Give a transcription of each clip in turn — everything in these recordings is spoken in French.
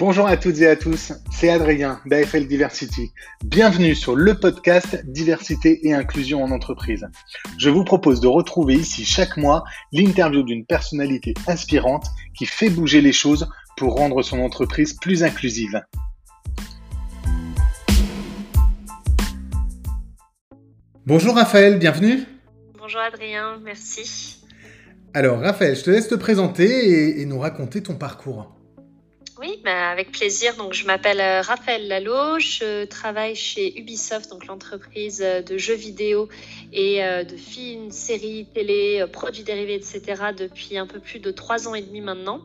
Bonjour à toutes et à tous, c'est Adrien d'AFL Diversity. Bienvenue sur le podcast Diversité et Inclusion en entreprise. Je vous propose de retrouver ici chaque mois l'interview d'une personnalité inspirante qui fait bouger les choses pour rendre son entreprise plus inclusive. Bonjour Raphaël, bienvenue. Bonjour Adrien, merci. Alors Raphaël, je te laisse te présenter et, nous raconter ton parcours. Avec plaisir. Donc, je m'appelle euh, Raphaël Lalo, je travaille chez Ubisoft, donc l'entreprise euh, de jeux vidéo et euh, de films, séries, télé, produits dérivés, etc. depuis un peu plus de trois ans et demi maintenant.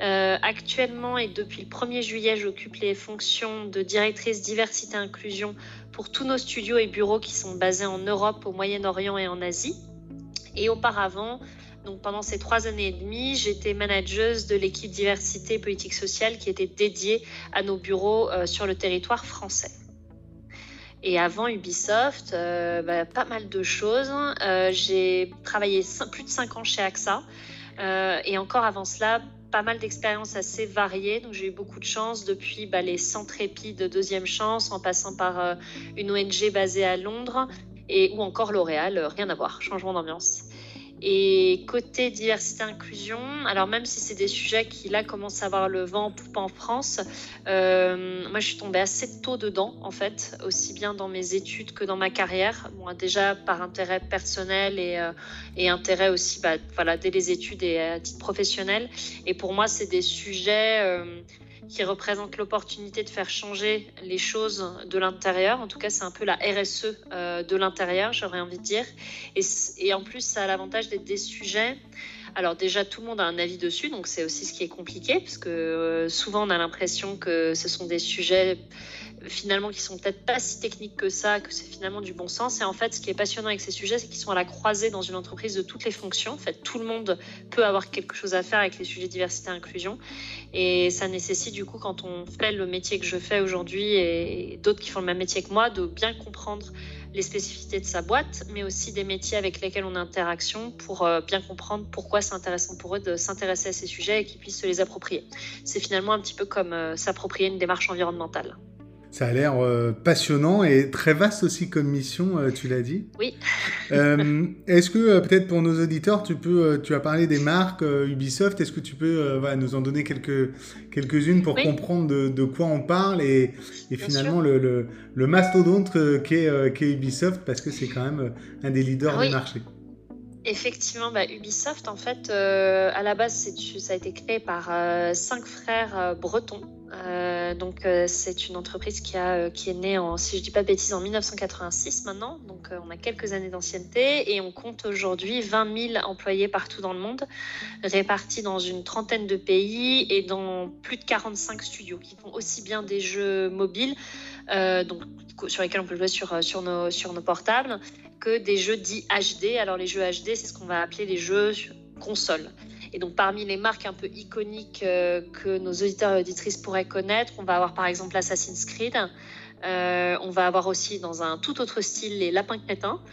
actuellement et depuis le 1er juillet, j'occupe les fonctions de directrice diversité inclusion pour tous nos studios et bureaux qui sont basés en Europe, au Moyen-Orient et en Asie. Et auparavant, donc pendant ces trois années et demie, j'étais manageuse de l'équipe diversité politique sociale qui était dédiée à nos bureaux euh, sur le territoire français. Et avant Ubisoft, euh, bah, pas mal de choses. Euh, j'ai travaillé plus de cinq ans chez AXA. et encore avant cela, pas mal d'expériences assez variées. Donc j'ai eu beaucoup de chance depuis bah, les centres épis de deuxième chance, en passant par une ONG basée à Londres et ou encore L'Oréal, rien à voir, changement d'ambiance. Et côté diversité inclusion, alors même si c'est des sujets qui là commencent à avoir le vent en poupe en France, euh, moi je suis tombée assez tôt dedans en fait, aussi bien dans mes études que dans ma carrière. Moi déjà par intérêt personnel et, euh, et intérêt aussi bah, voilà, dès les études et à titre professionnel. Et pour moi c'est des sujets... Euh, qui représente l'opportunité de faire changer les choses de l'intérieur. En tout cas, c'est un peu la RSE euh, de l'intérieur, j'aurais envie de dire. Et, et, en plus, ça a l'avantage d'être des sujets. Alors déjà, tout le monde a un avis dessus, donc c'est aussi ce qui est compliqué, parce que euh, souvent on a l'impression que ce sont des sujets finalement qui sont peut-être pas si techniques que ça, que c'est finalement du bon sens. Et en fait, ce qui est passionnant avec ces sujets, c'est qu'ils sont à la croisée dans une entreprise de toutes les fonctions. En fait, tout le monde peut avoir quelque chose à faire avec les sujets diversité et inclusion. Et ça nécessite du coup, quand on fait le métier que je fais aujourd'hui et d'autres qui font le même métier que moi, de bien comprendre les spécificités de sa boîte, mais aussi des métiers avec lesquels on a interaction pour euh, bien comprendre pourquoi c'est intéressant pour eux de s'intéresser à ces sujets et qu'ils puissent se les approprier. C'est finalement un petit peu comme euh, s'approprier une démarche environnementale. Ça a l'air euh, passionnant et très vaste aussi comme mission, euh, tu l'as dit. Oui. Euh, est-ce que peut-être pour nos auditeurs, tu peux, tu as parlé des marques Ubisoft, est-ce que tu peux nous en donner quelques quelques-unes pour comprendre de, quoi on parle et, finalement le, le, mastodonte qu'est Ubisoft parce que c'est quand même un des leaders du marché. Effectivement, bah, Ubisoft, en fait, à la base, ça a été créé par cinq frères bretons euh, donc euh, c'est une entreprise qui, a, euh, qui est née, en, si je ne dis pas de en 1986 maintenant. Donc on a quelques années d'ancienneté et on compte aujourd'hui 20 000 employés partout dans le monde, répartis dans une trentaine de pays et dans plus de 45 studios qui font aussi bien des jeux mobiles, donc, sur lesquels on peut jouer sur, sur, nos, sur nos portables, que des jeux dits HD. Alors les jeux HD, c'est ce qu'on va appeler les jeux console. Et donc, parmi les marques un peu iconiques euh, que nos auditeurs et auditrices pourraient connaître, on va avoir par exemple Assassin's Creed. Euh, on va avoir aussi dans un tout autre style les lapins crétins.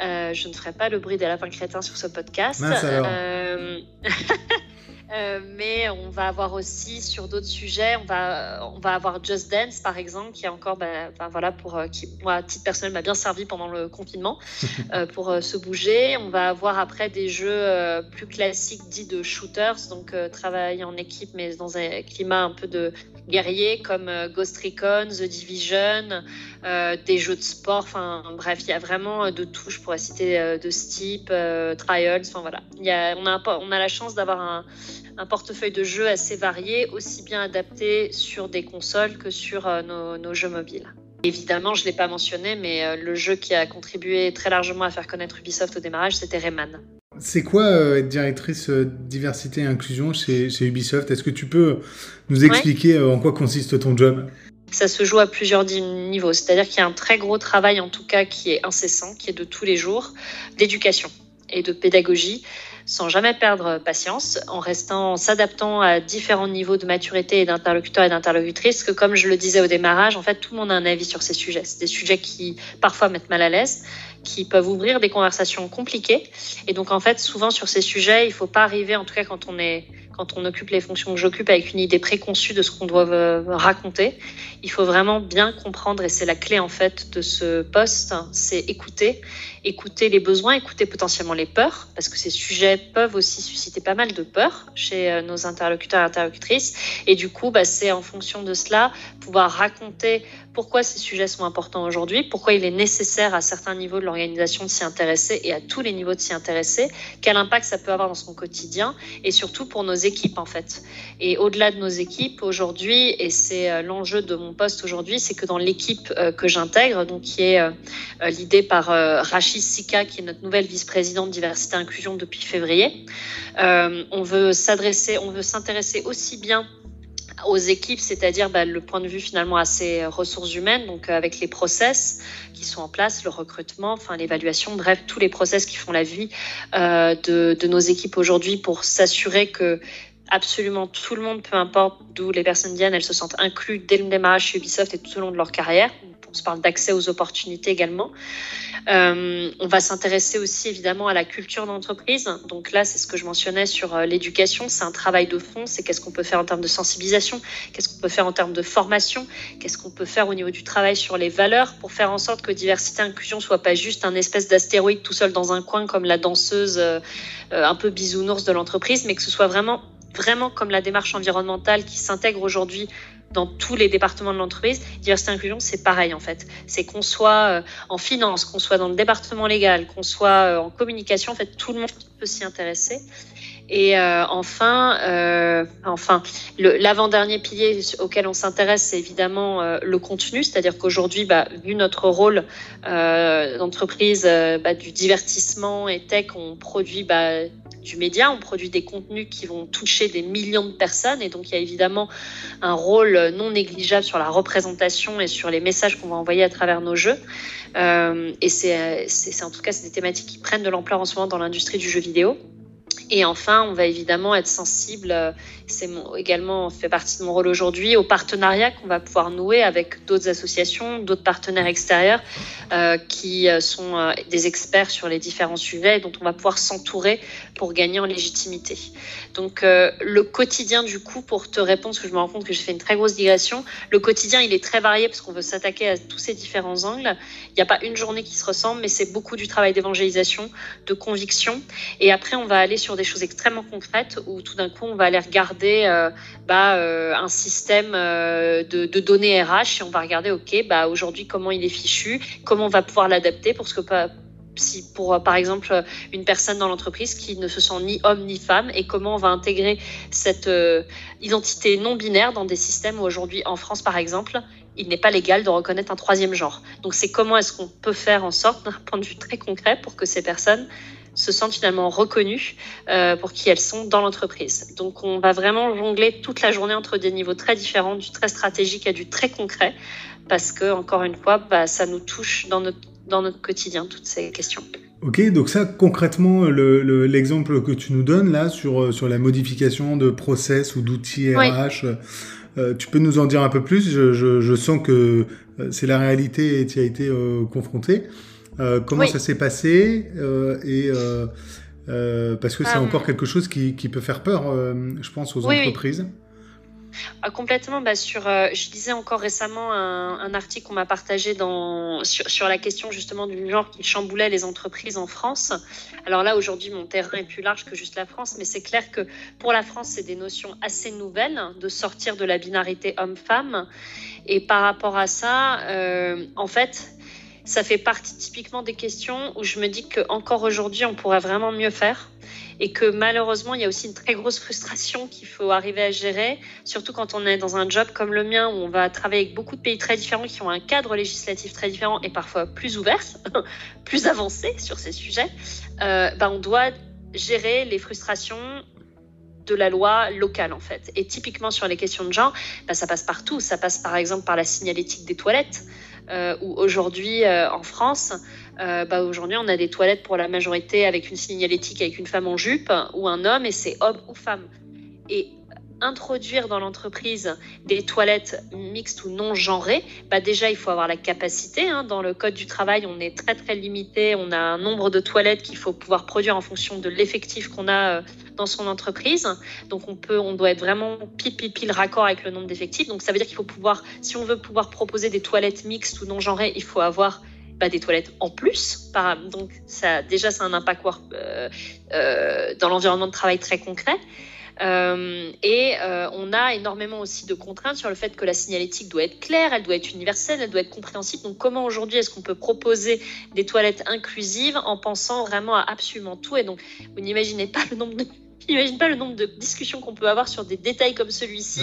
Euh, je ne ferai pas le bruit des lapins crétins sur ce podcast. Euh, mais on va avoir aussi sur d'autres sujets, on va, on va avoir Just Dance par exemple, qui est encore, bah, voilà, pour euh, qui moi à titre personnel m'a bien servi pendant le confinement euh, pour se bouger. On va avoir après des jeux plus classiques dits de shooters, donc travailler en équipe mais dans un climat un peu de guerrier comme Ghost Recon, The Division, des jeux de sport, enfin bref, il y a vraiment de tout. Je pourrais citer de ce type, Trials, enfin voilà. Il y a, on a on a la chance d'avoir un un portefeuille de jeux assez varié, aussi bien adapté sur des consoles que sur euh, nos, jeux mobiles. Évidemment, je ne l'ai pas mentionné, mais euh, le jeu qui a contribué très largement à faire connaître Ubisoft au démarrage, c'était Rayman. C'est quoi euh, être directrice diversité et inclusion chez, Ubisoft? Est-ce que tu peux nous expliquer en quoi consiste ton job? Ça se joue à plusieurs niveaux, c'est-à-dire qu'il y a un très gros travail en tout cas qui est incessant, qui est de tous les jours, d'éducation et de pédagogie sans jamais perdre patience, en restant, s'adaptant à différents niveaux de maturité et d'interlocuteurs et d'interlocutrices, que comme je le disais au démarrage, en fait, tout le monde a un avis sur ces sujets. C'est des sujets qui parfois mettent mal à l'aise, qui peuvent ouvrir des conversations compliquées. Et donc, en fait, souvent sur ces sujets, il ne faut pas arriver, en tout cas quand on est quand on occupe les fonctions que j'occupe avec une idée préconçue de ce qu'on doit euh, raconter. Il faut vraiment bien comprendre, et c'est la clé en fait de ce poste, c'est écouter, écouter les besoins, écouter potentiellement les peurs, parce que ces sujets peuvent aussi susciter pas mal de peurs chez euh, nos interlocuteurs et interlocutrices. Et du coup, bah, c'est en fonction de cela pouvoir raconter pourquoi ces sujets sont importants aujourd'hui, pourquoi il est nécessaire à certains niveaux de l'organisation de s'y intéresser et à tous les niveaux de s'y intéresser, quel impact ça peut avoir dans son quotidien et surtout pour nos équipes en fait. Et au-delà de nos équipes aujourd'hui, et c'est euh, l'enjeu de mon poste aujourd'hui, c'est que dans l'équipe euh, que j'intègre, donc qui est l'idée par Rachid Sika, qui est notre nouvelle vice-présidente diversité et inclusion depuis février, on veut s'adresser, on veut s'intéresser aussi bien aux équipes, c'est-à-dire bah, le point de vue finalement à ces ressources humaines, donc euh, avec les process qui sont en place, le recrutement, enfin l'évaluation, bref, tous les process qui font la vie euh, de, nos équipes aujourd'hui pour s'assurer que absolument tout le monde, peu importe d'où les personnes viennent, elles se sentent incluses dès le démarrage chez Ubisoft et tout au long de leur carrière. On se parle d'accès aux opportunités également. Euh, on va s'intéresser aussi évidemment à la culture d'entreprise. Donc là, c'est ce que je mentionnais sur euh, l'éducation. C'est un travail de fond. C'est qu'est-ce qu'on peut faire en termes de sensibilisation, qu'est-ce qu'on peut faire en termes de formation, qu'est-ce qu'on peut faire au niveau du travail sur les valeurs pour faire en sorte que diversité et inclusion soit pas juste un espèce d'astéroïde tout seul dans un coin comme la danseuse euh, un peu bisounours de l'entreprise, mais que ce soit vraiment vraiment comme la démarche environnementale qui s'intègre aujourd'hui dans tous les départements de l'entreprise. Diversité inclusion, c'est pareil en fait. C'est qu'on soit euh, en finance, qu'on soit dans le département légal, qu'on soit euh, en communication, en fait, tout le monde peut s'y intéresser. Et euh, enfin, euh, enfin, l'avant-dernier pilier auquel on s'intéresse, c'est évidemment euh, le contenu, c'est-à-dire qu'aujourd'hui, bah, vu notre rôle euh, d'entreprise bah, du divertissement et tech, on produit bah, du média, on produit des contenus qui vont toucher des millions de personnes et donc il y a évidemment un rôle non négligeable sur la représentation et sur les messages qu'on va envoyer à travers nos jeux. Euh, et c'est en tout cas des thématiques qui prennent de l'ampleur en ce moment dans l'industrie du jeu vidéo. Et enfin, on va évidemment être sensible, euh, c'est également fait partie de mon rôle aujourd'hui, aux partenariats qu'on va pouvoir nouer avec d'autres associations, d'autres partenaires extérieurs euh, qui euh, sont des experts sur les différents sujets dont on va pouvoir s'entourer pour gagner en légitimité. Donc le quotidien du coup, pour te répondre, parce que je me rends compte que j'ai fait une très grosse digression, le quotidien il est très varié parce qu'on veut s'attaquer à tous ces différents angles. Il n'y a pas une journée qui se ressemble, mais c'est beaucoup du travail d'évangélisation, de conviction. Et après, on va aller sur des choses extrêmement concrètes où tout d'un coup, on va aller regarder euh, bah, euh, un système euh, de, données RH et on va regarder, OK, bah, aujourd'hui, comment il est fichu, comment on va pouvoir l'adapter pour ce que si pour par exemple une personne dans l'entreprise qui ne se sent ni homme ni femme et comment on va intégrer cette identité non binaire dans des systèmes où aujourd'hui en France par exemple il n'est pas légal de reconnaître un troisième genre. Donc c'est comment est-ce qu'on peut faire en sorte d'un point de vue très concret pour que ces personnes se sentent finalement reconnues euh, pour qui elles sont dans l'entreprise. Donc on va vraiment jongler toute la journée entre des niveaux très différents, du très stratégique à du très concret, parce que encore une fois, bah, ça nous touche dans notre, dans notre quotidien, toutes ces questions. Ok, donc ça concrètement, l'exemple le, que tu nous donnes là sur, sur la modification de process ou d'outils RH, oui. euh, tu peux nous en dire un peu plus? Je, je, je sens que euh, c'est la réalité et tu as été euh, confronté. Euh, comment oui. ça s'est passé euh, et euh, parce que c'est ah, encore quelque chose qui, qui, peut faire peur, je pense, aux oui, entreprises. Oui. Ah, complètement. Bah, sur, je disais encore récemment un, un article qu'on m'a partagé dans, sur, sur, la question justement du genre qui chamboulait les entreprises en France. Alors là, aujourd'hui, mon terrain est plus large que juste la France, mais c'est clair que pour la France, c'est des notions assez nouvelles de sortir de la binarité homme-femme. Et par rapport à ça, en fait, ça fait partie typiquement des questions où je me dis qu'encore aujourd'hui, on pourrait vraiment mieux faire et que malheureusement, il y a aussi une très grosse frustration qu'il faut arriver à gérer, surtout quand on est dans un job comme le mien où on va travailler avec beaucoup de pays très différents qui ont un cadre législatif très différent et parfois plus ouvert, plus avancé sur ces sujets. Euh, ben on doit gérer les frustrations de la loi locale en fait. Et typiquement sur les questions de genre, ben, ça passe partout. Ça passe par exemple par la signalétique des toilettes euh, où aujourd'hui euh, en France, euh, bah, aujourd'hui on a des toilettes pour la majorité avec une signalétique avec une femme en jupe ou un homme et c'est homme ou femme. Et introduire dans l'entreprise des toilettes mixtes ou non genrées, bah déjà il faut avoir la capacité. Hein. Dans le code du travail, on est très très limité. On a un nombre de toilettes qu'il faut pouvoir produire en fonction de l'effectif qu'on a euh, dans son entreprise. Donc on peut, on doit être vraiment pile pile pile raccord avec le nombre d'effectifs. Donc ça veut dire qu'il faut pouvoir, si on veut pouvoir proposer des toilettes mixtes ou non genrées, il faut avoir bah, des toilettes en plus. donc ça, déjà, un impact euh, euh, dans l'environnement de travail très concret. Euh, et on a énormément aussi de contraintes sur le fait que la signalétique doit être claire, elle doit être universelle, elle doit être compréhensible. Donc comment aujourd'hui est-ce qu'on peut proposer des toilettes inclusives en pensant vraiment à absolument tout? Et donc vous n'imaginez pas le nombre de J'imagine pas le nombre de discussions qu'on peut avoir sur des détails comme celui-ci,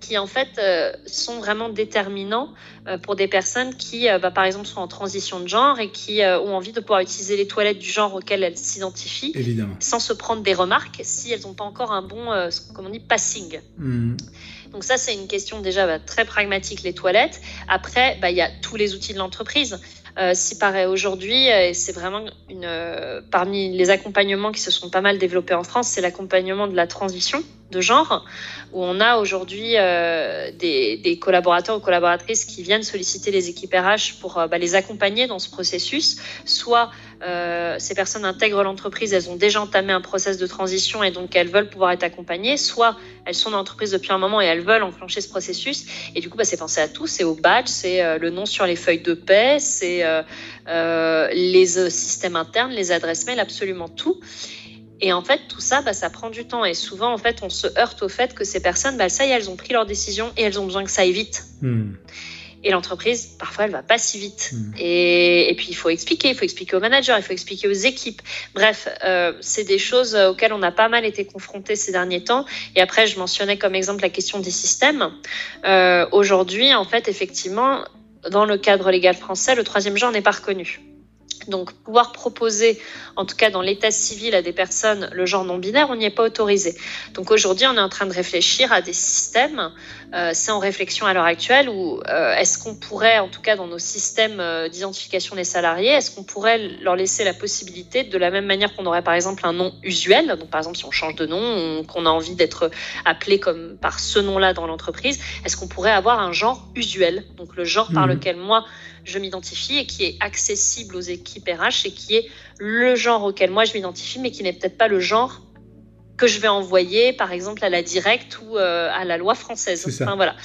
qui en fait euh, sont vraiment déterminants euh, pour des personnes qui, euh, bah, par exemple, sont en transition de genre et qui ont envie de pouvoir utiliser les toilettes du genre auquel elles s'identifient, sans se prendre des remarques si elles n'ont pas encore un bon, comme on dit, passing. Hmm. Donc ça, c'est une question déjà bah, très pragmatique, les toilettes. Après, bah, il y a tous les outils de l'entreprise. Euh, si paraît aujourd'hui, euh, et c'est vraiment une, euh, parmi les accompagnements qui se sont pas mal développés en France, c'est l'accompagnement de la transition de genre, où on a aujourd'hui des, collaborateurs ou collaboratrices qui viennent solliciter les équipes RH pour bah, les accompagner dans ce processus, soit euh, ces personnes intègrent l'entreprise, elles ont déjà entamé un process de transition et donc elles veulent pouvoir être accompagnées, soit elles sont dans l'entreprise depuis un moment et elles veulent enclencher ce processus. Et du coup, bah, c'est penser à tout, c'est au badge, c'est euh, le nom sur les feuilles de paix, c'est euh, les systèmes internes, les adresses mail, absolument tout. Et en fait, tout ça, bah, ça prend du temps. Et souvent, en fait, on se heurte au fait que ces personnes, bah, ça y est, elles ont pris leur décision et elles ont besoin que ça aille vite. Hmm. Et l'entreprise, parfois, elle va pas si vite. Hmm. Et, puis, il faut expliquer, il faut expliquer aux managers, il faut expliquer aux équipes. Bref, euh, c'est des choses auxquelles on a pas mal été confrontés ces derniers temps. Et après, je mentionnais comme exemple la question des systèmes. Euh, aujourd'hui, en fait, effectivement, dans le cadre légal français, le troisième genre n'est pas reconnu. Donc, pouvoir proposer, en tout cas dans l'état civil, à des personnes le genre non binaire, on n'y est pas autorisé. Donc, aujourd'hui, on est en train de réfléchir à des systèmes. Euh, c'est en réflexion à l'heure actuelle où euh, est-ce qu'on pourrait, en tout cas dans nos systèmes euh, d'identification des salariés, est-ce qu'on pourrait leur laisser la possibilité, de la même manière qu'on aurait par exemple un nom usuel, donc par exemple si on change de nom, qu'on a envie d'être appelé comme par ce nom-là dans l'entreprise, est-ce qu'on pourrait avoir un genre usuel, donc le genre par mmh. lequel moi je m'identifie et qui est accessible aux équipes RH et qui est le genre auquel moi je m'identifie, mais qui n'est peut-être pas le genre que je vais envoyer, par exemple, à la directe ou euh, à la loi française. Enfin, voilà.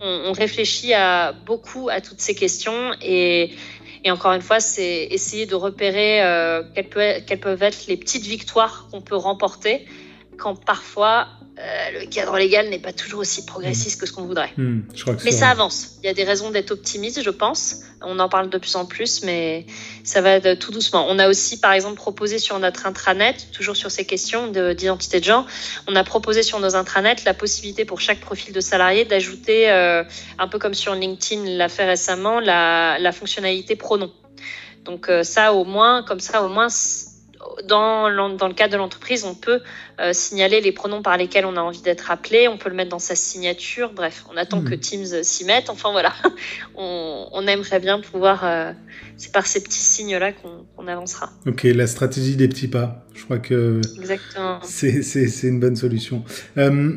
On, réfléchit à, beaucoup à toutes ces questions et, et encore une fois, c'est essayer de repérer euh, quelles, quelles, peuvent être les petites victoires qu'on peut remporter quand parfois euh, le cadre légal n'est pas toujours aussi progressiste que ce qu'on voudrait. Hmm, mais ça avance. Il y a des raisons d'être optimiste, je pense. On en parle de plus en plus, mais ça va de, tout doucement. On a aussi, par exemple, proposé sur notre intranet, toujours sur ces questions d'identité de, genre, on a proposé sur nos intranets la possibilité pour chaque profil de salarié d'ajouter, euh, un peu comme sur LinkedIn l'a fait récemment, la, la fonctionnalité pronom. Donc euh, ça, au moins, comme ça, au moins, dans, dans le cadre de l'entreprise, on peut euh, signaler les pronoms par lesquels on a envie d'être appelé, on peut le mettre dans sa signature, bref, on attend que hmm. Teams s'y mette, enfin voilà, on, aimerait bien pouvoir, euh, c'est par ces petits signes-là qu'on avancera. Ok, la stratégie des petits pas, je crois que c'est une bonne solution. Euh,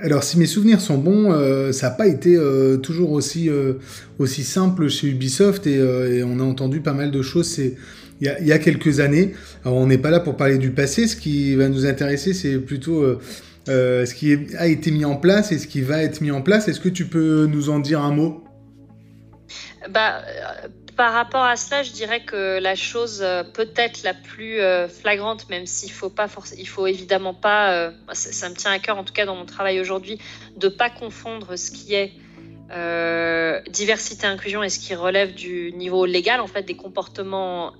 alors, si mes souvenirs sont bons, ça n'a pas été toujours aussi, aussi simple chez Ubisoft et, on a entendu pas mal de choses. Il y, a, quelques années. Alors, on n'est pas là pour parler du passé. Ce qui va nous intéresser, c'est plutôt euh, euh, ce qui a été mis en place et ce qui va être mis en place. Est-ce que tu peux nous en dire un mot? Bah, euh, par rapport à cela, je dirais que la chose peut-être la plus flagrante, même s'il faut pas il faut évidemment pas, ça, me tient à cœur en tout cas dans mon travail aujourd'hui, de pas confondre ce qui est diversité inclusion et ce qui relève du niveau légal, en fait, des comportements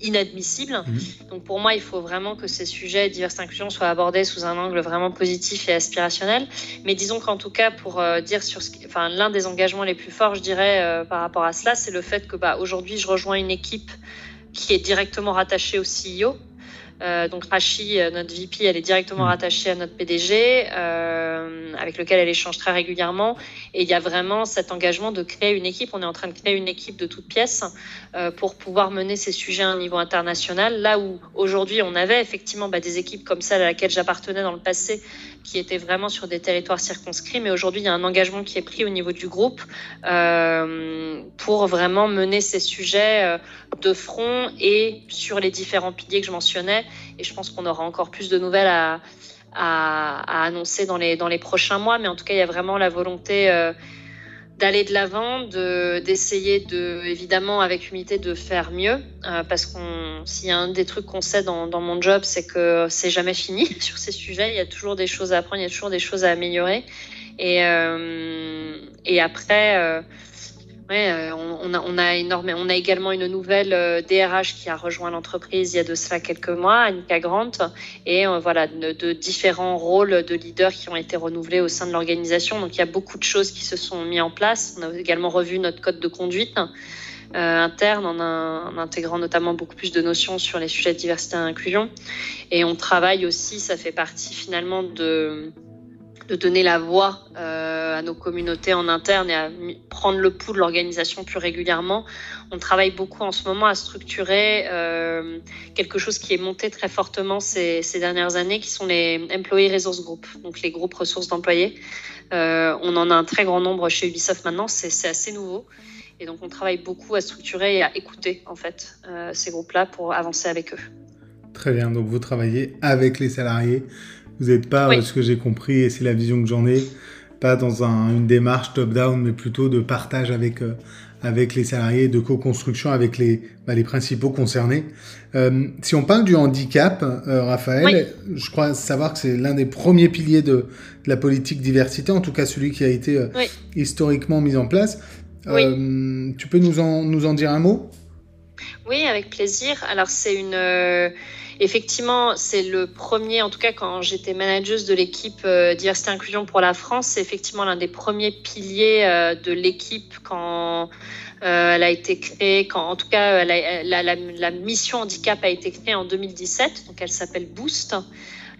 inadmissible. Mhm. Donc pour moi, il faut vraiment que ces sujets diversité inclusion soient abordés sous un angle vraiment positif et aspirationnel. Mais disons qu'en tout cas, pour euh, dire sur ce, enfin l'un des engagements les plus forts, je dirais euh, par rapport à cela, c'est le fait que bah, aujourd'hui, je rejoins une équipe qui est directement rattachée au CEO. Euh, donc Rachi, euh, notre VP, elle est directement mm. rattachée à notre PDG, euh, avec lequel elle échange très régulièrement. Et il y a vraiment cet engagement de créer une équipe. On est en train de créer une équipe de toutes pièces euh, pour pouvoir mener ces sujets à un niveau international. Là où aujourd'hui on avait effectivement bah, des équipes comme celle à laquelle j'appartenais dans le passé, qui étaient vraiment sur des territoires circonscrits. Mais aujourd'hui, il y a un engagement qui est pris au niveau du groupe euh, pour vraiment mener ces sujets euh, de front et sur les différents piliers que je mentionnais. Et je pense qu'on aura encore plus de nouvelles à, annoncer dans les, dans les prochains mois. Mais en tout cas, il y a vraiment la volonté euh, d'aller de l'avant, d'essayer de, évidemment, avec humilité, de faire mieux. Euh, parce qu'on, s'il y a un des trucs qu'on sait dans, dans, mon job, c'est que c'est jamais fini sur ces sujets. Il y a toujours des choses à apprendre, il y a toujours des choses à améliorer. Et, euh, et après, Ouais, euh, on, a, on, a énorme, on a également une nouvelle DRH euh, qui a rejoint l'entreprise il y a de cela quelques mois, Annika Grant, et euh, voilà, de, différents rôles de leaders qui ont été renouvelés au sein de l'organisation. Donc il y a beaucoup de choses qui se sont mises en place. On a également revu notre code de conduite. interne en, intégrant notamment beaucoup plus de notions sur les sujets de diversité et inclusion. Et on travaille aussi, ça fait partie finalement de, de donner la voix euh, à nos communautés en interne et à prendre le pouls de l'organisation plus régulièrement. On travaille beaucoup en ce moment à structurer euh, quelque chose qui est monté très fortement ces, dernières années, qui sont les Employee Resource Group, donc les groupes ressources d'employés. Euh, on en a un très grand nombre chez Ubisoft maintenant, c'est assez nouveau. Et donc on travaille beaucoup à structurer et à écouter en fait ces groupes-là pour avancer avec eux. Très bien, donc vous travaillez avec les salariés vous n'êtes pas, euh, ce que j'ai compris, et c'est la vision que j'en ai, pas dans une démarche top-down, mais plutôt de partage avec, euh, avec les salariés, de co-construction avec les, bah, les principaux concernés. Euh, si on parle du handicap, Raphaël, je crois savoir que c'est l'un des premiers piliers de, de, la politique diversité, en tout cas celui qui a été historiquement mis en place. tu peux nous en, nous en dire un mot? Oui, avec plaisir. Alors c'est une Effectivement, c'est le premier, en tout cas quand j'étais manageuse de l'équipe euh, diversité inclusion pour la France, c'est effectivement l'un des premiers piliers euh, de l'équipe quand euh, elle a été créée, quand en tout cas la, mission handicap a été créée en 2017, donc elle s'appelle Boost.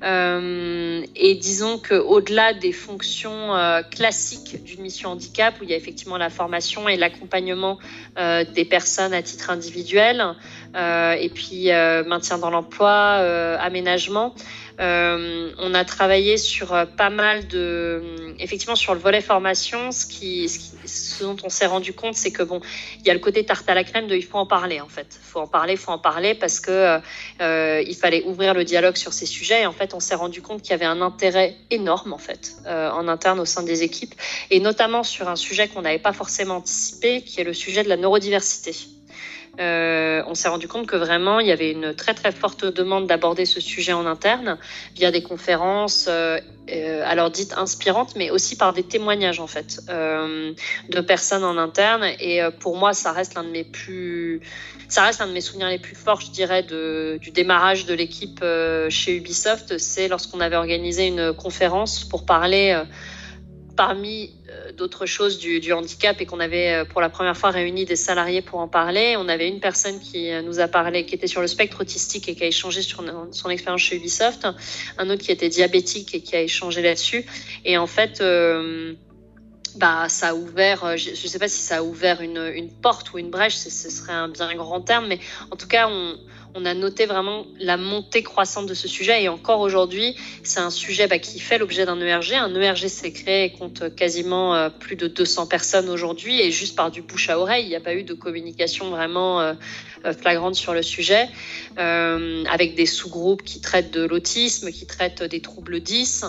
Et disons qu'au-delà des fonctions classiques d'une mission handicap, où il y a effectivement la formation et l'accompagnement des personnes à titre individuel, et puis maintien dans l'emploi, aménagement, euh, on a travaillé sur euh, pas mal de, effectivement, sur le volet formation. Ce qui, ce, dont on s'est rendu compte, c'est que bon, il y a le côté tarte à la crème de il faut en parler en fait. Il faut en parler, il faut en parler parce que euh, il fallait ouvrir le dialogue sur ces sujets. Et en fait, on s'est rendu compte qu'il y avait un intérêt énorme en fait en interne au sein des équipes et notamment sur un sujet qu'on n'avait pas forcément anticipé, qui est le sujet de la neurodiversité. Euh, on s'est rendu compte que vraiment, il y avait une très très forte demande d'aborder ce sujet en interne via des conférences, euh, euh, alors dites inspirantes, mais aussi par des témoignages en fait de personnes en interne. Et pour moi, ça reste l'un de mes plus, ça reste de mes souvenirs les plus forts, je dirais, du démarrage de l'équipe chez Ubisoft. C'est lorsqu'on avait organisé une conférence pour parler parmi euh, d'autres choses du, handicap et qu'on avait euh, pour la première fois réuni des salariés pour en parler. On avait une personne qui euh, nous a parlé, qui était sur le spectre autistique et qui a échangé sur son expérience chez Ubisoft, un autre qui était diabétique et qui a échangé là-dessus. Et en fait, bah, ça a ouvert, je ne sais pas si ça a ouvert une, porte ou une brèche, ce serait un bien grand terme, mais en tout cas, on, on a noté vraiment la montée croissante de ce sujet. Et encore aujourd'hui, c'est un sujet bah, qui fait l'objet d'un ERG. Un ERG s'est créé et compte quasiment euh, plus de 200 personnes aujourd'hui. Et juste par du bouche à oreille, il n'y a pas eu de communication vraiment euh, euh, flagrante sur le sujet, avec des sous-groupes qui traitent de l'autisme, qui traitent des troubles 10.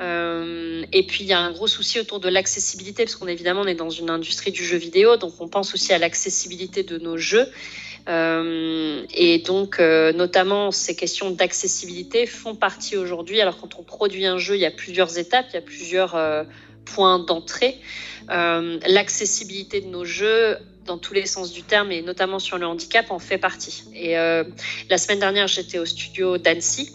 et puis il y a un gros souci autour de l'accessibilité, parce qu'on évidemment on est dans une industrie du jeu vidéo, donc on pense aussi à l'accessibilité de nos jeux. Euh, et donc, euh, notamment, ces questions d'accessibilité font partie aujourd'hui. Alors, quand on produit un jeu, il y a plusieurs étapes, il y a plusieurs euh, points d'entrée. L'accessibilité de nos jeux dans tous les sens du terme et notamment sur le handicap en fait partie. Et la semaine dernière, j'étais au studio d'Annecy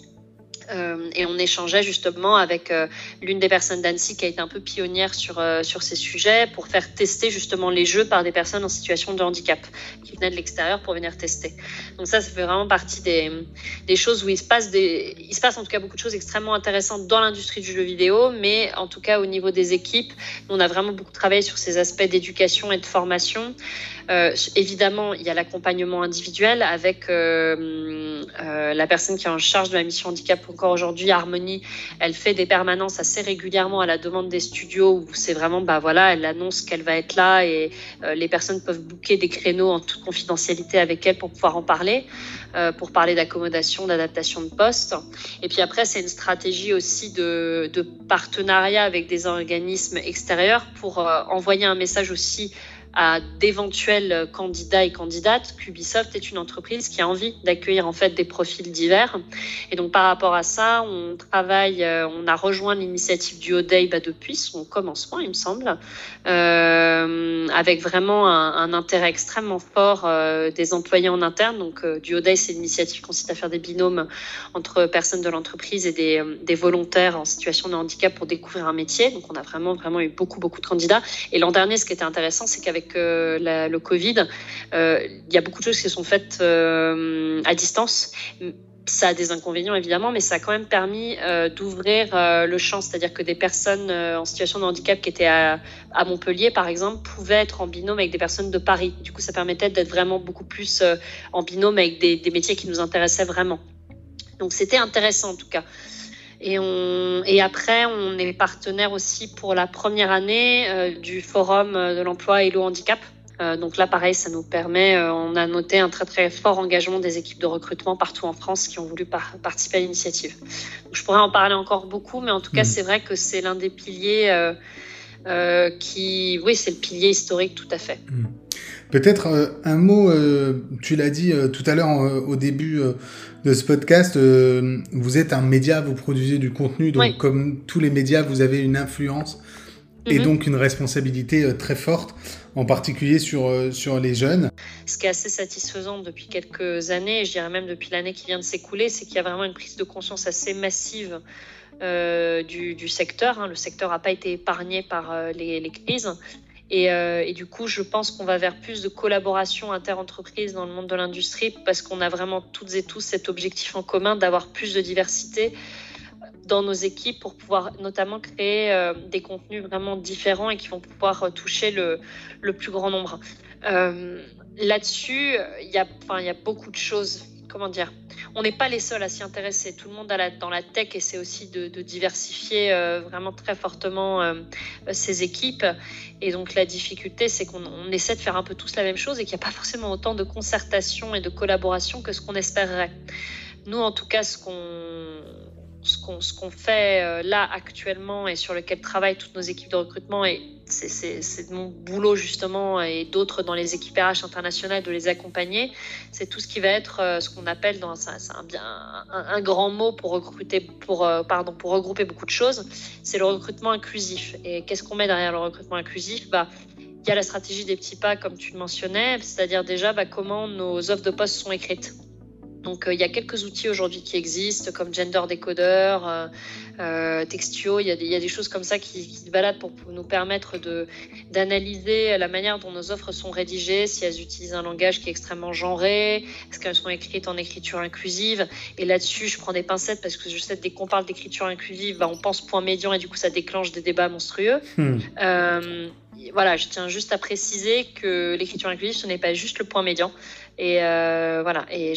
Euh, et on échangeait justement avec euh, l'une des personnes d'Annecy qui a été un peu pionnière sur, euh, sur ces sujets pour faire tester justement les jeux par des personnes en situation de handicap qui venaient de l'extérieur pour venir tester. Donc ça, ça fait vraiment partie des, choses où il se, passe des, il se passe en tout cas beaucoup de choses extrêmement intéressantes dans l'industrie du jeu vidéo, mais en tout cas au niveau des équipes, on a vraiment beaucoup travaillé sur ces aspects d'éducation et de formation. Évidemment, il y a l'accompagnement individuel avec la personne qui est en charge de la mission handicap encore aujourd'hui, Harmonie. Elle fait des permanences assez régulièrement à la demande des studios où c'est vraiment, bah voilà, elle annonce qu'elle va être là et les personnes peuvent booker des créneaux en toute confidentialité avec elle pour pouvoir en parler, pour parler d'accommodation, d'adaptation de poste. Et puis après, c'est une stratégie aussi de, de partenariat avec des organismes extérieurs pour envoyer un message aussi à d'éventuels candidats et candidates qu'Ubisoft est une entreprise qui a envie d'accueillir en fait des profils divers. Et donc par rapport à ça, on travaille, euh, on a rejoint l'initiative du Oday depuis son commencement, il me semble, euh, avec vraiment un, intérêt extrêmement fort euh, des employés en interne. Donc du Oday, c'est une initiative qui consiste à faire des binômes entre personnes de l'entreprise et des, des volontaires en situation de handicap pour découvrir un métier. Donc on a vraiment vraiment eu beaucoup beaucoup de candidats. Et l'an dernier, ce qui était intéressant, c'est qu'avec le Covid, euh, il y a beaucoup de choses qui sont faites euh, à distance ça a des inconvénients évidemment, mais ça a quand même permis euh, d'ouvrir le champ, c'est-à-dire que des personnes en situation de handicap qui étaient à, Montpellier, par exemple, pouvaient être en binôme avec des personnes de Paris. Du coup, ça permettait d'être vraiment beaucoup plus en binôme avec des, métiers qui nous intéressaient vraiment. Donc, c'était intéressant en tout cas. Et, on, et après, on est partenaire aussi pour la première année euh, du Forum de l'emploi et le handicap. Euh, donc là, pareil, ça nous permet, euh, on a noté un très très fort engagement des équipes de recrutement partout en France qui ont voulu participer à l'initiative. Je pourrais en parler encore beaucoup, mais en tout cas, mmh. c'est vrai que c'est l'un des piliers qui, oui, c'est le pilier historique tout à fait. Mmh. Peut-être un mot, tu l'as dit tout à l'heure au début de ce podcast, euh, vous êtes un média, vous produisez du contenu, donc comme tous les médias, vous avez une influence et mhm. donc une responsabilité euh, très forte, en particulier sur, euh, sur les jeunes. Ce qui est assez satisfaisant depuis quelques années, et je dirais même depuis l'année qui vient de s'écouler, c'est qu'il y a vraiment une prise de conscience assez massive du, du, secteur. Hein. Le secteur n'a pas été épargné par les, les, crises. Euh, et, du coup, je pense qu'on va vers plus de collaboration inter-entreprise dans le monde de l'industrie parce qu'on a vraiment toutes et tous cet objectif en commun d'avoir plus de diversité dans nos équipes pour pouvoir notamment créer euh, des contenus vraiment différents et qui vont pouvoir toucher le, plus grand nombre. Euh, là-dessus, il y a beaucoup de choses dire, on n'est pas les seuls à s'y intéresser. Tout le monde a dans la tech essaie aussi de, diversifier euh, vraiment très fortement euh, ses équipes. Et donc la difficulté, c'est qu'on essaie de faire un peu tous la même chose et qu'il n'y a pas forcément autant de concertation et de collaboration que ce qu'on espérerait. Nous, en tout cas, ce qu'on ce qu'on fait euh, là actuellement et sur lequel travaillent toutes nos équipes de recrutement et c'est mon boulot justement et d'autres dans les équipes RH internationales de les accompagner. C'est tout ce qui va être euh, ce qu'on appelle dans un bien un, grand mot pour recruter pour euh, pardon pour regrouper beaucoup de choses. C'est le recrutement inclusif. Et qu'est-ce qu'on met derrière le recrutement inclusif? Bah il y a la stratégie des petits pas comme tu le mentionnais, c'est-à-dire déjà bah, comment nos offres de poste sont écrites. Donc euh, il y a quelques outils aujourd'hui qui existent comme Gender Decoder, euh, euh, Textio, il y, a des, choses comme ça qui, se baladent pour, nous permettre d'analyser la manière dont nos offres sont rédigées, si elles utilisent un langage qui est extrêmement genré, est-ce qu'elles sont écrites en écriture inclusive. Et là-dessus, je prends des pincettes parce que je sais que dès qu'on parle d'écriture inclusive, bah, on pense point médian et du coup ça déclenche des débats monstrueux. Hmm. voilà, je tiens juste à préciser que l'écriture inclusive, ce n'est pas juste le point médian. Et euh, voilà, et,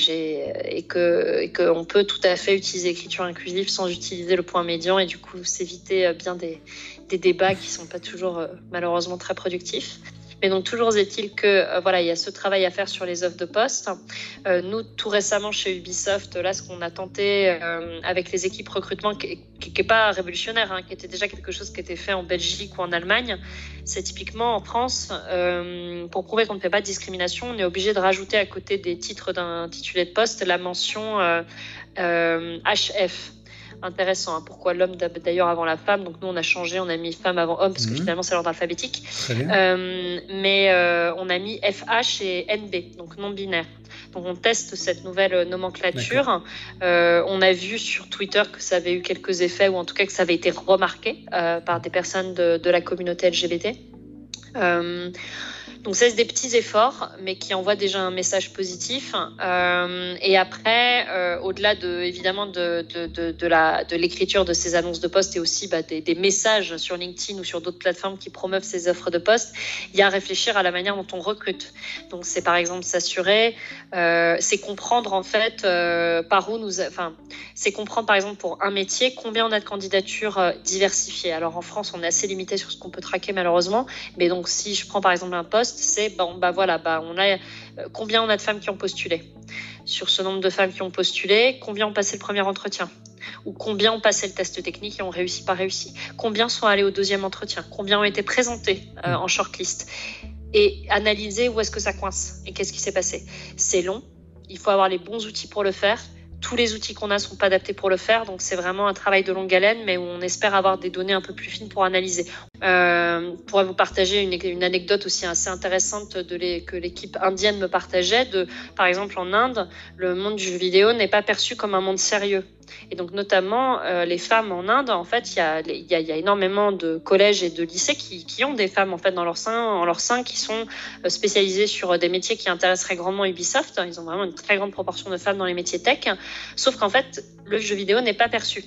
et que et qu'on peut tout à fait utiliser l'écriture inclusive sans utiliser le point médian et du coup s'éviter euh, bien des, des, débats qui sont pas toujours euh, malheureusement très productifs. Mais donc toujours est-il que euh, voilà, il y a ce travail à faire sur les offres de poste. Euh, nous, tout récemment chez Ubisoft, là, ce qu'on a tenté euh, avec les équipes recrutement, qui n'est pas révolutionnaire, hein, qui était déjà quelque chose qui était fait en Belgique ou en Allemagne, c'est typiquement en France, pour prouver qu'on ne fait pas de discrimination, on est obligé de rajouter à côté des titres d'un titulé de poste la mention HF. Intéressant. Hein. Pourquoi l'homme d'ailleurs avant la femme Donc nous, on a changé, on a mis femme avant homme parce que mhm. finalement c'est l'ordre alphabétique. Euh, mais euh, on a mis FH et NB, donc non binaire. Donc on teste cette nouvelle nomenclature. Euh, on a vu sur Twitter que ça avait eu quelques effets, ou en tout cas que ça avait été remarqué par des personnes de, de la communauté LGBT. Donc c'est des petits efforts, mais qui envoient déjà un message positif. Euh, et après, euh, au-delà de évidemment de, de, de, la de l'écriture de ces annonces de poste et aussi bah, des, messages sur LinkedIn ou sur d'autres plateformes qui promeuvent ces offres de poste, il y a à réfléchir à la manière dont on recrute. Donc c'est par exemple s'assurer, euh, c'est comprendre en fait par où nous, enfin c'est comprendre par exemple pour un métier combien on a de candidatures diversifiées. Alors en France, on est assez limité sur ce qu'on peut traquer malheureusement, mais donc si je prends par exemple un poste c'est bon, bah voilà, bah on a euh, combien on a de femmes qui ont postulé. Sur ce nombre de femmes qui ont postulé, combien ont passé le premier entretien? Ou combien ont passé le test technique et ont réussi pas réussi? Combien sont allés au deuxième entretien? Combien ont été présentés euh, en shortlist? Et analyser où est-ce que ça coince et qu'est-ce qui s'est passé. C'est long, il faut avoir les bons outils pour le faire tous les outils qu'on a sont pas adaptés pour le faire, donc c'est vraiment un travail de longue haleine, mais où on espère avoir des données un peu plus fines pour analyser. Euh, pour vous partager une, une, anecdote aussi assez intéressante de les, que l'équipe indienne me partageait. De, par exemple, en Inde, le monde du jeu vidéo n'est pas perçu comme un monde sérieux. Et donc, notamment, euh, les femmes en Inde, en fait, il y a, énormément de collèges et de lycées qui, ont des femmes en fait dans leur sein, en leur sein, qui sont euh, spécialisées sur des métiers qui intéresseraient grandement Ubisoft. Ils ont vraiment une très grande proportion de femmes dans les métiers tech. Sauf qu'en fait, le jeu vidéo n'est pas perçu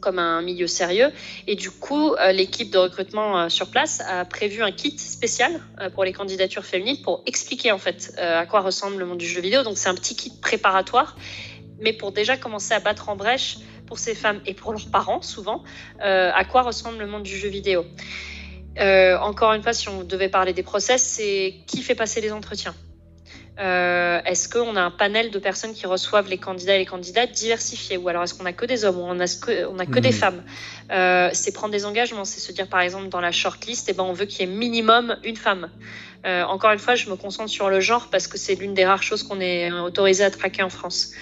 comme un milieu sérieux. Et du coup, euh, l'équipe de recrutement sur place a prévu un kit spécial pour les candidatures féminines pour expliquer en fait à quoi ressemble le monde du jeu vidéo. Donc c'est un petit kit préparatoire mais pour déjà commencer à battre en brèche pour ces femmes et pour leurs parents souvent, euh, à quoi ressemble le monde du jeu vidéo. Euh, encore une fois, si on devait parler des process, c'est qui fait passer les entretiens euh, Est-ce qu'on a un panel de personnes qui reçoivent les candidats et les candidates diversifiés Ou alors est-ce qu'on a que des hommes ou on a que, on a que des mmh. femmes euh, C'est prendre des engagements, c'est se dire par exemple dans la shortlist, eh ben, on veut qu'il y ait minimum une femme. Euh, encore une fois, je me concentre sur le genre parce que c'est l'une des rares choses qu'on est autorisé à traquer en France.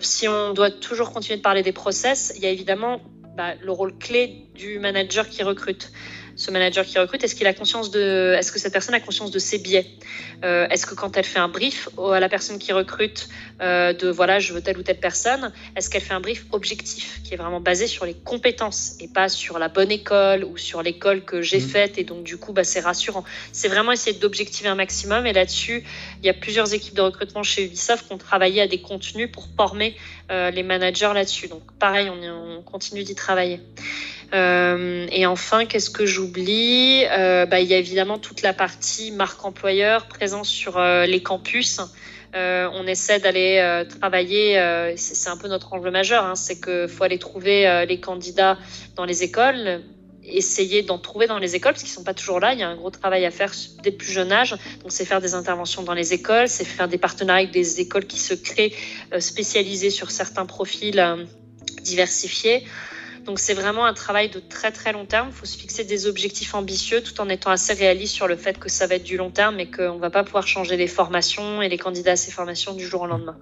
Si on doit toujours continuer de parler des process, il y a évidemment bah, le rôle clé du manager qui recrute ce manager qui recrute, est-ce qu'il a conscience de, est-ce que cette personne a conscience de ses biais euh, Est-ce que quand elle fait un brief à la personne qui recrute euh, de voilà, je veux telle ou telle personne, est-ce qu'elle fait un brief objectif qui est vraiment basé sur les compétences et pas sur la bonne école ou sur l'école que j'ai mmh. faite et donc du coup bah, c'est rassurant. C'est vraiment essayer d'objectiver un maximum et là-dessus il y a plusieurs équipes de recrutement chez Ubisoft qui ont travaillé à des contenus pour former euh, les managers là-dessus. Donc pareil, on, on continue d'y travailler. Euh, et enfin, qu'est-ce que j'oublie euh, bah, Il y a évidemment toute la partie marque employeur, présence sur euh, les campus. On essaie d'aller travailler, c'est un peu notre enjeu majeur, hein, c'est qu'il faut aller trouver les candidats dans les écoles, essayer d'en trouver dans les écoles, parce qu'ils ne sont pas toujours là. Il y a un gros travail à faire dès le plus jeune âge. Donc, c'est faire des interventions dans les écoles, c'est faire des partenariats avec des écoles qui se créent spécialisées sur certains profils diversifiés. Donc c'est vraiment un travail de très très long terme. Il faut se fixer des objectifs ambitieux tout en étant assez réaliste sur le fait que ça va être du long terme et qu'on ne va pas pouvoir changer les formations et les candidats à ces formations du jour au lendemain.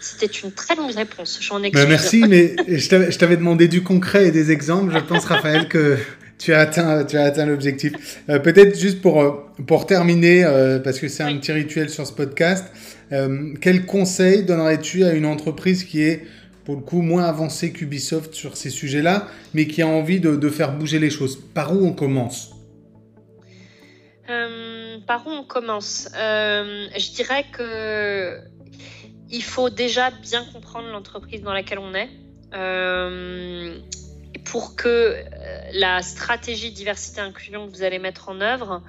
C'était une très longue réponse. J'en bah, merci, mais je t'avais demandé du concret et des exemples. Je pense, Raphaël, que tu as atteint, tu as atteint l'objectif. Euh, peut-être juste pour, euh, pour terminer, euh, parce que c'est un petit rituel sur ce podcast, quel conseil donnerais-tu à une entreprise qui est pour le coup moins avancé qu'Ubisoft sur ces sujets-là, mais qui a envie de, faire bouger les choses. Par où on commence? Euh, Par où on commence? Euh, Je dirais que il faut déjà bien comprendre l'entreprise dans laquelle on est. Euh, pour que la stratégie diversité inclusion que vous allez mettre en œuvre,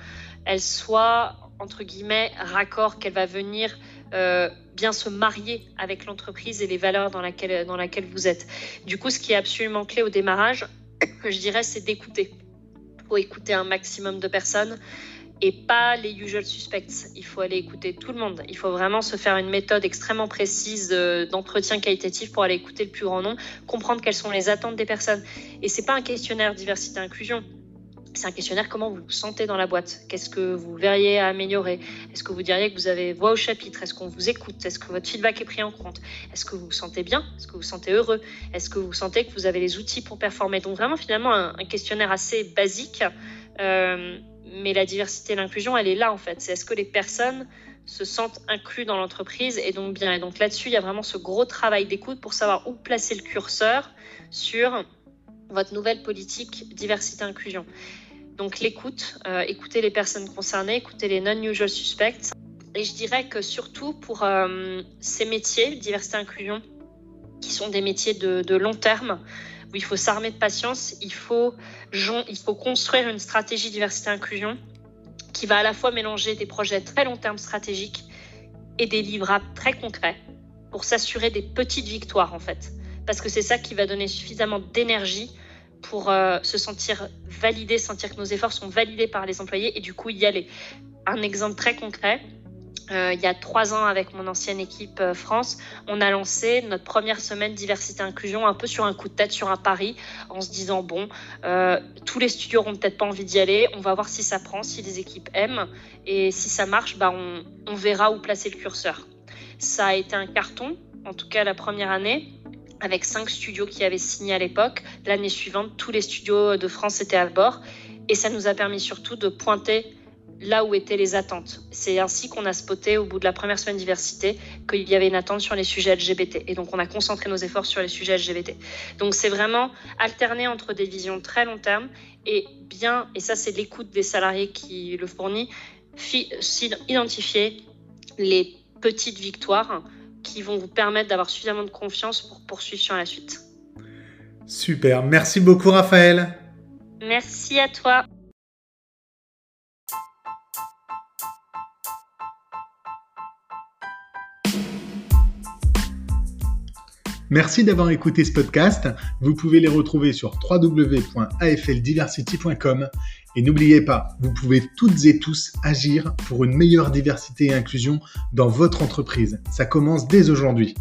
elle soit entre guillemets raccord, qu'elle va venir euh, bien se marier avec l'entreprise et les valeurs dans laquelle, dans laquelle vous êtes. Du coup, ce qui est absolument clé au démarrage, je dirais, c'est d'écouter. Il faut écouter un maximum de personnes et pas les usual suspects. Il faut aller écouter tout le monde. Il faut vraiment se faire une méthode extrêmement précise euh, d'entretien qualitatif pour aller écouter le plus grand nombre, comprendre quelles sont les attentes des personnes. Et c'est pas un questionnaire diversité inclusion c'est un questionnaire comment vous vous sentez dans la boîte? Qu'est-ce que vous verriez à améliorer? Est-ce que vous diriez que vous avez voix au chapitre? Est-ce qu'on vous écoute? Est-ce que votre feedback est pris en compte? Est-ce que vous vous sentez bien? Est-ce que vous vous sentez heureux? Est-ce que vous sentez que vous avez les outils pour performer? Donc vraiment finalement un, questionnaire assez basique. Euh, mais la diversité et l'inclusion, elle est là en fait. C'est est-ce que les personnes se sentent inclus dans l'entreprise et donc bien? Et donc là-dessus, il y a vraiment ce gros travail d'écoute pour savoir où placer le curseur sur votre nouvelle politique diversité-inclusion. Donc l'écoute, euh, écouter les personnes concernées, écouter les non-usual suspects. Et je dirais que surtout pour euh, ces métiers, diversité-inclusion, qui sont des métiers de, long terme, où il faut s'armer de patience, il faut, construire une stratégie diversité-inclusion qui va à la fois mélanger des projets très long terme stratégiques et des livrables très concrets pour s'assurer des petites victoires en fait. Parce que c'est ça qui va donner suffisamment d'énergie pour euh, se sentir validé, sentir que nos efforts sont validés par les employés et du coup y aller. Un exemple très concret, euh, il y a trois ans avec mon ancienne équipe euh, France, on a lancé notre première semaine diversité inclusion un peu sur un coup de tête, sur un pari, en se disant bon, tous les studios n'auront peut-être pas envie d'y aller, on va voir si ça prend, si les équipes aiment et si ça marche, bah on verra où placer le curseur. Ça a été un carton, en tout cas la première année avec cinq studios qui avaient signé à l'époque. L'année suivante, tous les studios de France étaient à bord. Et ça nous a permis surtout de pointer là où étaient les attentes. C'est ainsi qu'on a spoté au bout de la première semaine diversité qu'il y avait une attente sur les sujets LGBT. Et donc on a concentré nos efforts sur les sujets LGBT. Donc c'est vraiment alterner entre des visions très long terme et bien, et ça c'est l'écoute des salariés qui le fournit, identifier les petites victoires qui vont vous permettre d'avoir suffisamment de confiance pour poursuivre sur la suite. Super, merci beaucoup Raphaël. Merci à toi. Merci d'avoir écouté ce podcast. Vous pouvez les retrouver sur www.afldiversity.com. Et n'oubliez pas, vous pouvez toutes et tous agir pour une meilleure diversité et inclusion dans votre entreprise. Ça commence dès aujourd'hui.